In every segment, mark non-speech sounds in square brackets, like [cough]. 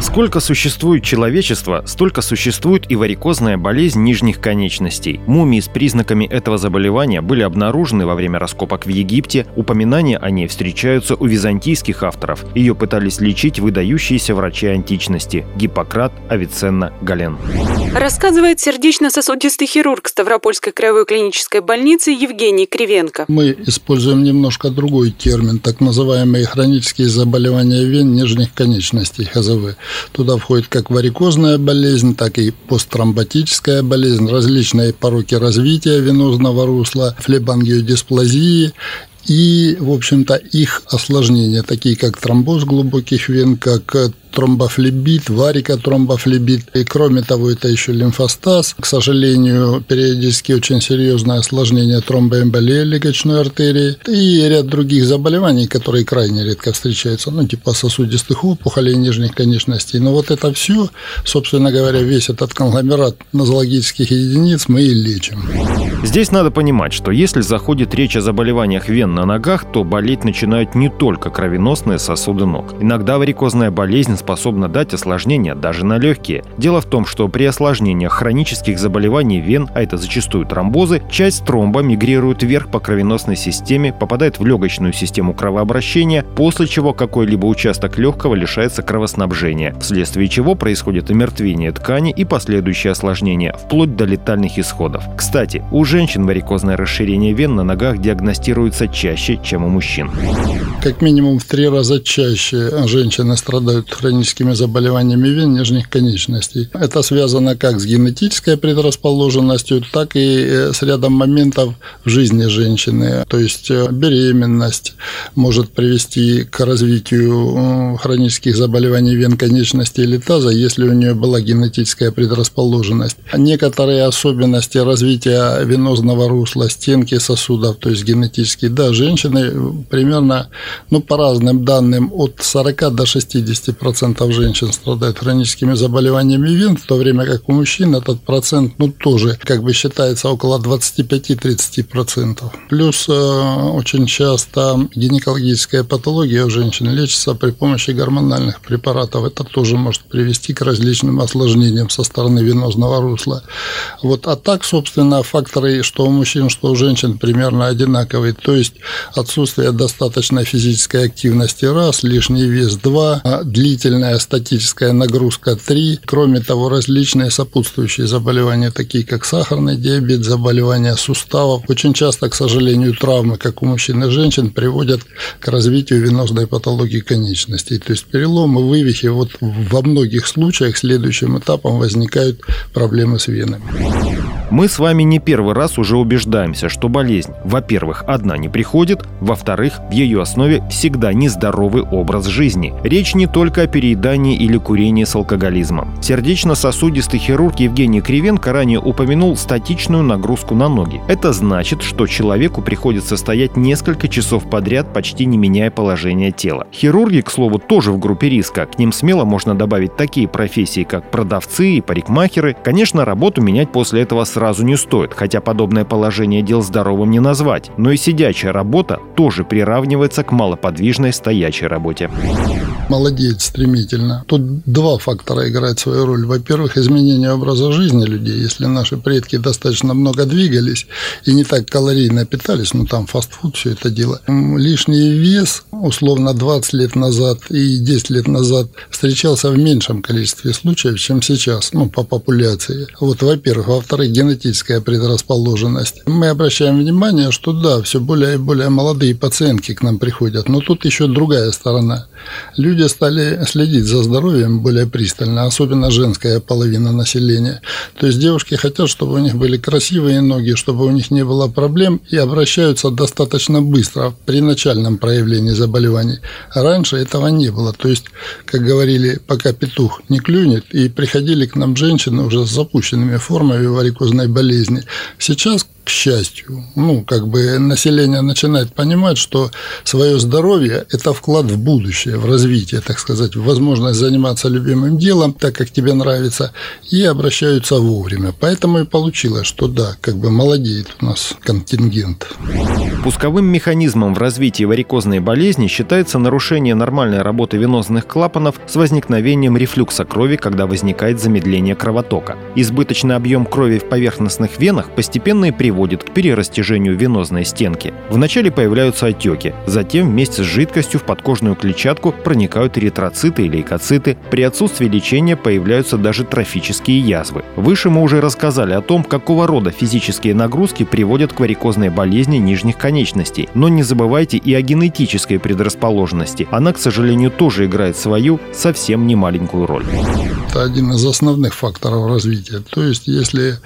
Сколько существует человечество, столько существует и варикозная болезнь нижних конечностей. Мумии с признаками этого заболевания были обнаружены во время раскопок в Египте. Упоминания о ней встречаются у византийских авторов. Ее пытались лечить выдающиеся врачи античности – Гиппократ, Авиценна, Гален. Рассказывает сердечно-сосудистый хирург Ставропольской краевой клинической больницы Евгений Кривенко. Мы используем немножко другой термин, так называемые хронические заболевания вен нижних конечностей, ХЗВ. Туда входит как варикозная болезнь, так и посттромботическая болезнь, различные пороки развития венозного русла, флебангиодисплазии и, в общем-то, их осложнения, такие как тромбоз глубоких вен, как тромбофлебит, варикотромбофлебит. И кроме того, это еще лимфостаз. К сожалению, периодически очень серьезное осложнение тромбоэмболии легочной артерии и ряд других заболеваний, которые крайне редко встречаются, ну, типа сосудистых опухолей нижних конечностей. Но вот это все, собственно говоря, весь этот конгломерат нозологических единиц мы и лечим. Здесь надо понимать, что если заходит речь о заболеваниях вен на ногах, то болеть начинают не только кровеносные сосуды ног. Иногда варикозная болезнь способна дать осложнения даже на легкие. Дело в том, что при осложнениях хронических заболеваний вен, а это зачастую тромбозы, часть тромба мигрирует вверх по кровеносной системе, попадает в легочную систему кровообращения, после чего какой-либо участок легкого лишается кровоснабжения, вследствие чего происходит омертвение ткани и последующие осложнения, вплоть до летальных исходов. Кстати, у женщин варикозное расширение вен на ногах диагностируется чаще, чем у мужчин. Как минимум в три раза чаще женщины страдают хроническими заболеваниями вен нижних конечностей. Это связано как с генетической предрасположенностью, так и э, с рядом моментов в жизни женщины. То есть э, беременность может привести к развитию хронических заболеваний вен конечностей или таза, если у нее была генетическая предрасположенность. Некоторые особенности развития венозного русла, стенки сосудов, то есть генетические, да, женщины примерно, ну, по разным данным, от 40 до 60 процентов процентов женщин страдает хроническими заболеваниями вен, в то время как у мужчин этот процент, ну, тоже, как бы считается, около 25-30%. Плюс э, очень часто гинекологическая патология у женщин лечится при помощи гормональных препаратов. Это тоже может привести к различным осложнениям со стороны венозного русла. Вот, а так, собственно, факторы, что у мужчин, что у женщин примерно одинаковые. То есть отсутствие достаточной физической активности раз, лишний вес два, длительность длительная статическая нагрузка 3. Кроме того, различные сопутствующие заболевания, такие как сахарный диабет, заболевания суставов. Очень часто, к сожалению, травмы, как у мужчин и женщин, приводят к развитию венозной патологии конечностей. То есть переломы, вывихи. Вот во многих случаях следующим этапом возникают проблемы с венами. Мы с вами не первый раз уже убеждаемся, что болезнь, во-первых, одна не приходит, во-вторых, в ее основе всегда нездоровый образ жизни. Речь не только о переедании или курении с алкоголизмом. Сердечно-сосудистый хирург Евгений Кривенко ранее упомянул статичную нагрузку на ноги. Это значит, что человеку приходится стоять несколько часов подряд, почти не меняя положение тела. Хирурги, к слову, тоже в группе риска. К ним смело можно добавить такие профессии, как продавцы и парикмахеры. Конечно, работу менять после этого сразу не стоит, хотя подобное положение дел здоровым не назвать. Но и сидячая работа тоже приравнивается к малоподвижной стоячей работе. Молодеет стремительно. Тут два фактора играют свою роль. Во-первых, изменение образа жизни людей. Если наши предки достаточно много двигались и не так калорийно питались, ну там фастфуд, все это дело. Лишний вес, условно, 20 лет назад и 10 лет назад встречался в меньшем количестве случаев, чем сейчас, ну, по популяции. Вот, во-первых. Во-вторых, генетическая предрасположенность. Мы обращаем внимание, что да, все более и более молодые пациентки к нам приходят, но тут еще другая сторона. Люди стали следить за здоровьем более пристально, особенно женская половина населения. То есть девушки хотят, чтобы у них были красивые ноги, чтобы у них не было проблем и обращаются достаточно быстро при начальном проявлении заболеваний. Раньше этого не было. То есть, как говорили, пока петух не клюнет, и приходили к нам женщины уже с запущенными формами варикозной болезни. Сейчас к счастью, ну, как бы население начинает понимать, что свое здоровье – это вклад в будущее, в развитие, так сказать, в возможность заниматься любимым делом, так как тебе нравится, и обращаются вовремя. Поэтому и получилось, что да, как бы молодеет у нас контингент. Пусковым механизмом в развитии варикозной болезни считается нарушение нормальной работы венозных клапанов с возникновением рефлюкса крови, когда возникает замедление кровотока. Избыточный объем крови в поверхностных венах постепенно и приводит к перерастяжению венозной стенки. Вначале появляются отеки, затем вместе с жидкостью в подкожную клетчатку проникают эритроциты и лейкоциты. При отсутствии лечения появляются даже трофические язвы. Выше мы уже рассказали о том, какого рода физические нагрузки приводят к варикозной болезни нижних конечностей. Но не забывайте и о генетической предрасположенности. Она, к сожалению, тоже играет свою совсем немаленькую роль. Это один из основных факторов развития. То есть, если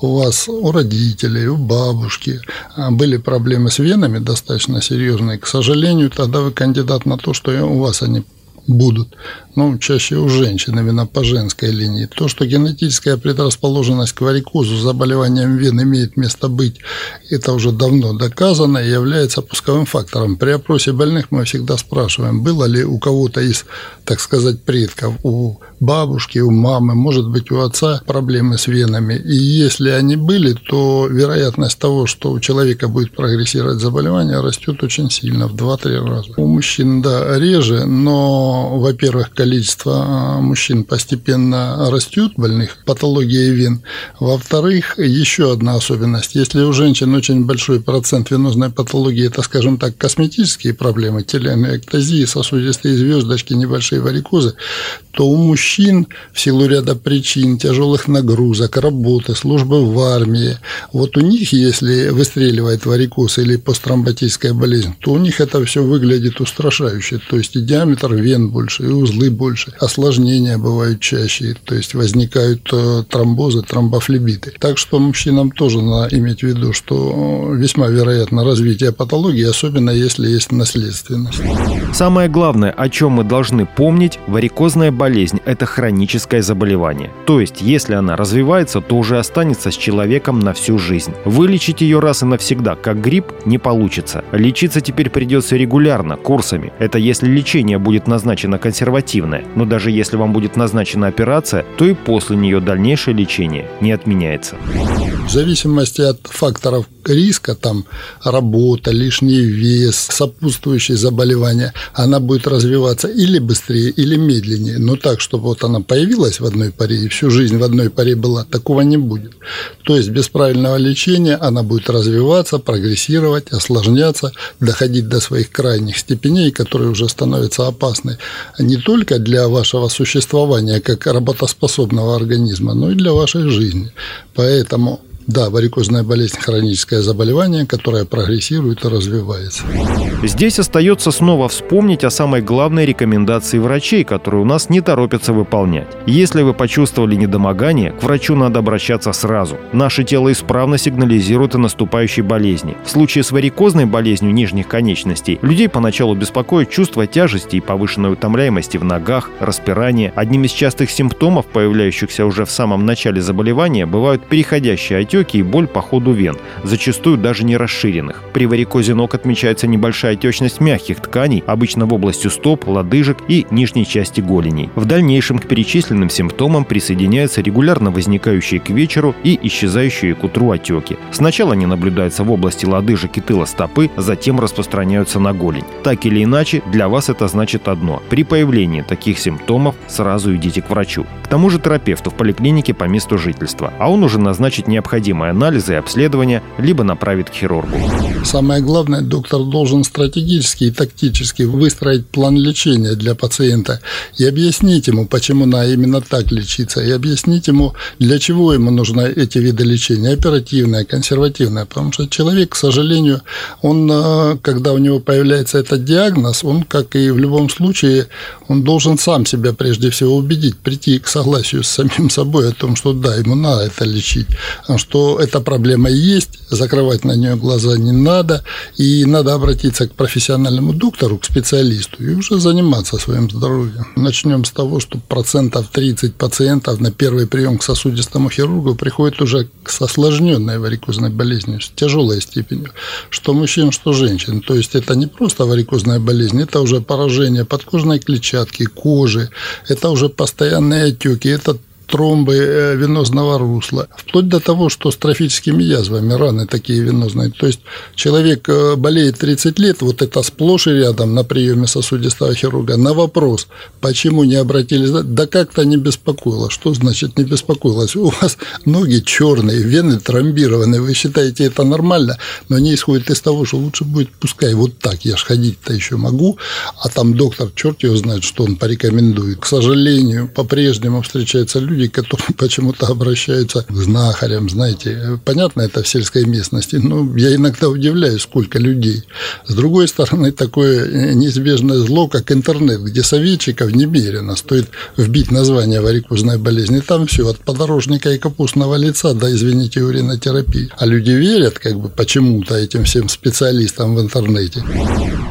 у вас, у родителей, бабушки а, были проблемы с венами достаточно серьезные, к сожалению, тогда вы кандидат на то, что у вас они будут ну, чаще у женщин, именно по женской линии. То, что генетическая предрасположенность к варикозу, заболеваниям вен имеет место быть, это уже давно доказано и является пусковым фактором. При опросе больных мы всегда спрашиваем, было ли у кого-то из, так сказать, предков, у бабушки, у мамы, может быть, у отца проблемы с венами. И если они были, то вероятность того, что у человека будет прогрессировать заболевание, растет очень сильно, в 2-3 раза. У мужчин, да, реже, но, во-первых, количество а, мужчин постепенно растет, больных патологией вен. Во-вторых, еще одна особенность. Если у женщин очень большой процент венозной патологии, это, скажем так, косметические проблемы, телеангиэктазии, сосудистые звездочки, небольшие варикозы, то у мужчин в силу ряда причин, тяжелых нагрузок, работы, службы в армии, вот у них, если выстреливает варикоз или посттромботическая болезнь, то у них это все выглядит устрашающе. То есть и диаметр вен больше, и узлы больше, осложнения бывают чаще, то есть возникают э, тромбозы, тромбофлебиты. Так что мужчинам тоже надо иметь в виду, что весьма вероятно развитие патологии, особенно если есть наследственность. Самое главное, о чем мы должны помнить, варикозная болезнь – это хроническое заболевание. То есть, если она развивается, то уже останется с человеком на всю жизнь. Вылечить ее раз и навсегда, как грипп, не получится. Лечиться теперь придется регулярно, курсами. Это если лечение будет назначено консервативное. Но даже если вам будет назначена операция, то и после нее дальнейшее лечение не отменяется. В зависимости от факторов риска, там работа, лишний вес, сопутствующие заболевания, она будет развиваться или быстрее, или медленнее. Но так, чтобы вот она появилась в одной паре и всю жизнь в одной паре была, такого не будет. То есть без правильного лечения она будет развиваться, прогрессировать, осложняться, доходить до своих крайних степеней, которые уже становятся опасны не только для вашего существования как работоспособного организма, но и для вашей жизни. Поэтому да, варикозная болезнь – хроническое заболевание, которое прогрессирует и развивается. Здесь остается снова вспомнить о самой главной рекомендации врачей, которую у нас не торопятся выполнять. Если вы почувствовали недомогание, к врачу надо обращаться сразу. Наше тело исправно сигнализирует о наступающей болезни. В случае с варикозной болезнью нижних конечностей людей поначалу беспокоит чувство тяжести и повышенной утомляемости в ногах, распирание. Одним из частых симптомов, появляющихся уже в самом начале заболевания, бывают переходящие отеки отеки и боль по ходу вен, зачастую даже не расширенных. При варикозе ног отмечается небольшая отечность мягких тканей, обычно в области стоп, лодыжек и нижней части голеней. В дальнейшем к перечисленным симптомам присоединяются регулярно возникающие к вечеру и исчезающие к утру отеки. Сначала они наблюдаются в области лодыжек и тыла стопы, затем распространяются на голень. Так или иначе, для вас это значит одно. При появлении таких симптомов сразу идите к врачу. К тому же терапевту в поликлинике по месту жительства, а он уже назначит необходимые необходимые анализы и обследования, либо направит к хирургу. Самое главное, доктор должен стратегически и тактически выстроить план лечения для пациента и объяснить ему, почему надо именно так лечиться, и объяснить ему, для чего ему нужны эти виды лечения, оперативное, консервативное, потому что человек, к сожалению, он, э, когда у него появляется этот диагноз, он, как и в любом случае, он должен сам себя прежде всего убедить, прийти к согласию с самим собой о том, что да, ему надо это лечить, а что что эта проблема есть, закрывать на нее глаза не надо, и надо обратиться к профессиональному доктору, к специалисту, и уже заниматься своим здоровьем. Начнем с того, что процентов 30 пациентов на первый прием к сосудистому хирургу приходят уже с осложненной варикозной болезнью, с тяжелой степенью, что мужчин, что женщин. То есть это не просто варикозная болезнь, это уже поражение подкожной клетчатки, кожи, это уже постоянные отеки, это тромбы э, венозного русла, вплоть до того, что с трофическими язвами, раны такие венозные. То есть человек э, болеет 30 лет, вот это сплошь и рядом на приеме сосудистого хирурга. На вопрос, почему не обратились, да как-то не беспокоило. Что значит не беспокоилось? У вас ноги черные, вены тромбированы, вы считаете это нормально, но они исходят из того, что лучше будет, пускай вот так, я ж ходить-то еще могу, а там доктор, черт его знает, что он порекомендует. К сожалению, по-прежнему встречаются люди, люди, которые [laughs] почему-то обращаются к знахарям, знаете. Понятно, это в сельской местности, но я иногда удивляюсь, сколько людей. С другой стороны, такое неизбежное зло, как интернет, где советчиков немерено. Стоит вбить название варикозной болезни, там все, от подорожника и капустного лица до, извините, уринотерапии. А люди верят как бы почему-то этим всем специалистам в интернете.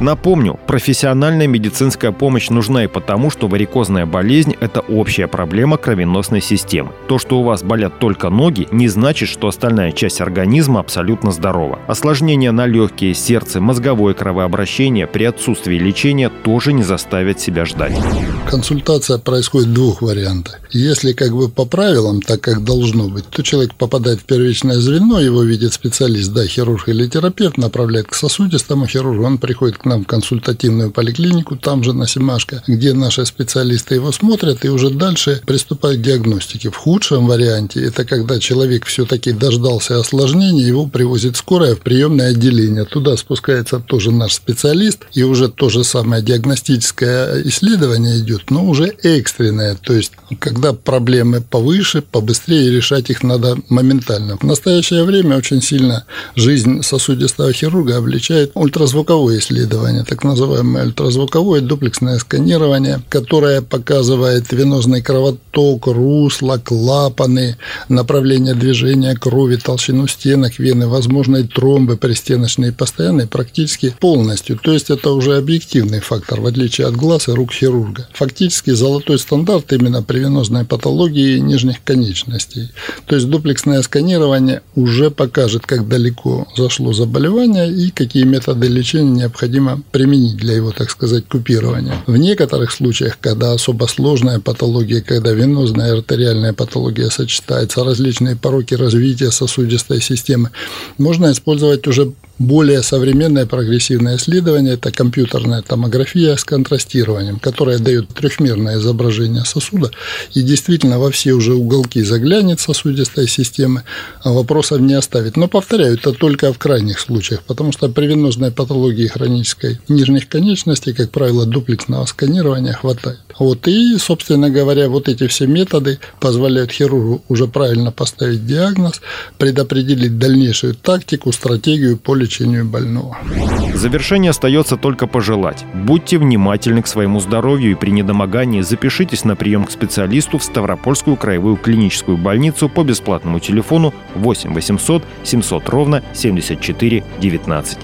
Напомню, профессиональная медицинская помощь нужна и потому, что варикозная болезнь – это общая проблема кровеносной системы. То, что у вас болят только ноги, не значит, что остальная часть организма абсолютно здорова. Осложнения на легкие, сердце, мозговое кровообращение при отсутствии лечения тоже не заставят себя ждать. Консультация происходит в двух вариантах. Если как бы по правилам, так как должно быть, то человек попадает в первичное звено, его видит специалист, да, хирург или терапевт, направляет к сосудистому хирургу, он приходит к нам в консультативную поликлинику, там же на Семашко, где наши специалисты его смотрят и уже дальше приступают к диагностике. В худшем варианте это когда человек все-таки дождался осложнения, его привозит скорая в приемное отделение. Туда спускается тоже наш специалист, и уже то же самое диагностическое исследование идет, но уже экстренное. То есть, когда проблемы повыше, побыстрее решать их надо моментально. В настоящее время очень сильно жизнь сосудистого хирурга обличает ультразвуковое исследование так называемое ультразвуковое дуплексное сканирование, которое показывает венозный кровоток, русло, клапаны, направление движения крови, толщину стенок вены, возможные тромбы пристеночные постоянные практически полностью. То есть это уже объективный фактор, в отличие от глаз и рук хирурга. Фактически золотой стандарт именно при венозной патологии нижних конечностей. То есть дуплексное сканирование уже покажет, как далеко зашло заболевание и какие методы лечения необходимо применить для его, так сказать, купирования. В некоторых случаях, когда особо сложная патология, когда венозная артериальная патология сочетается, различные пороки развития сосудистой системы, можно использовать уже более современное прогрессивное исследование – это компьютерная томография с контрастированием, которая дает трехмерное изображение сосуда и действительно во все уже уголки заглянет сосудистой системы, а вопросов не оставит. Но, повторяю, это только в крайних случаях, потому что при венозной патологии хронической нижних конечностей, как правило, дуплексного сканирования хватает. Вот, и, собственно говоря, вот эти все методы позволяют хирургу уже правильно поставить диагноз, предопределить дальнейшую тактику, стратегию по лечению лечению больного. В завершение остается только пожелать. Будьте внимательны к своему здоровью и при недомогании запишитесь на прием к специалисту в Ставропольскую краевую клиническую больницу по бесплатному телефону 8 800 700 ровно 74 19.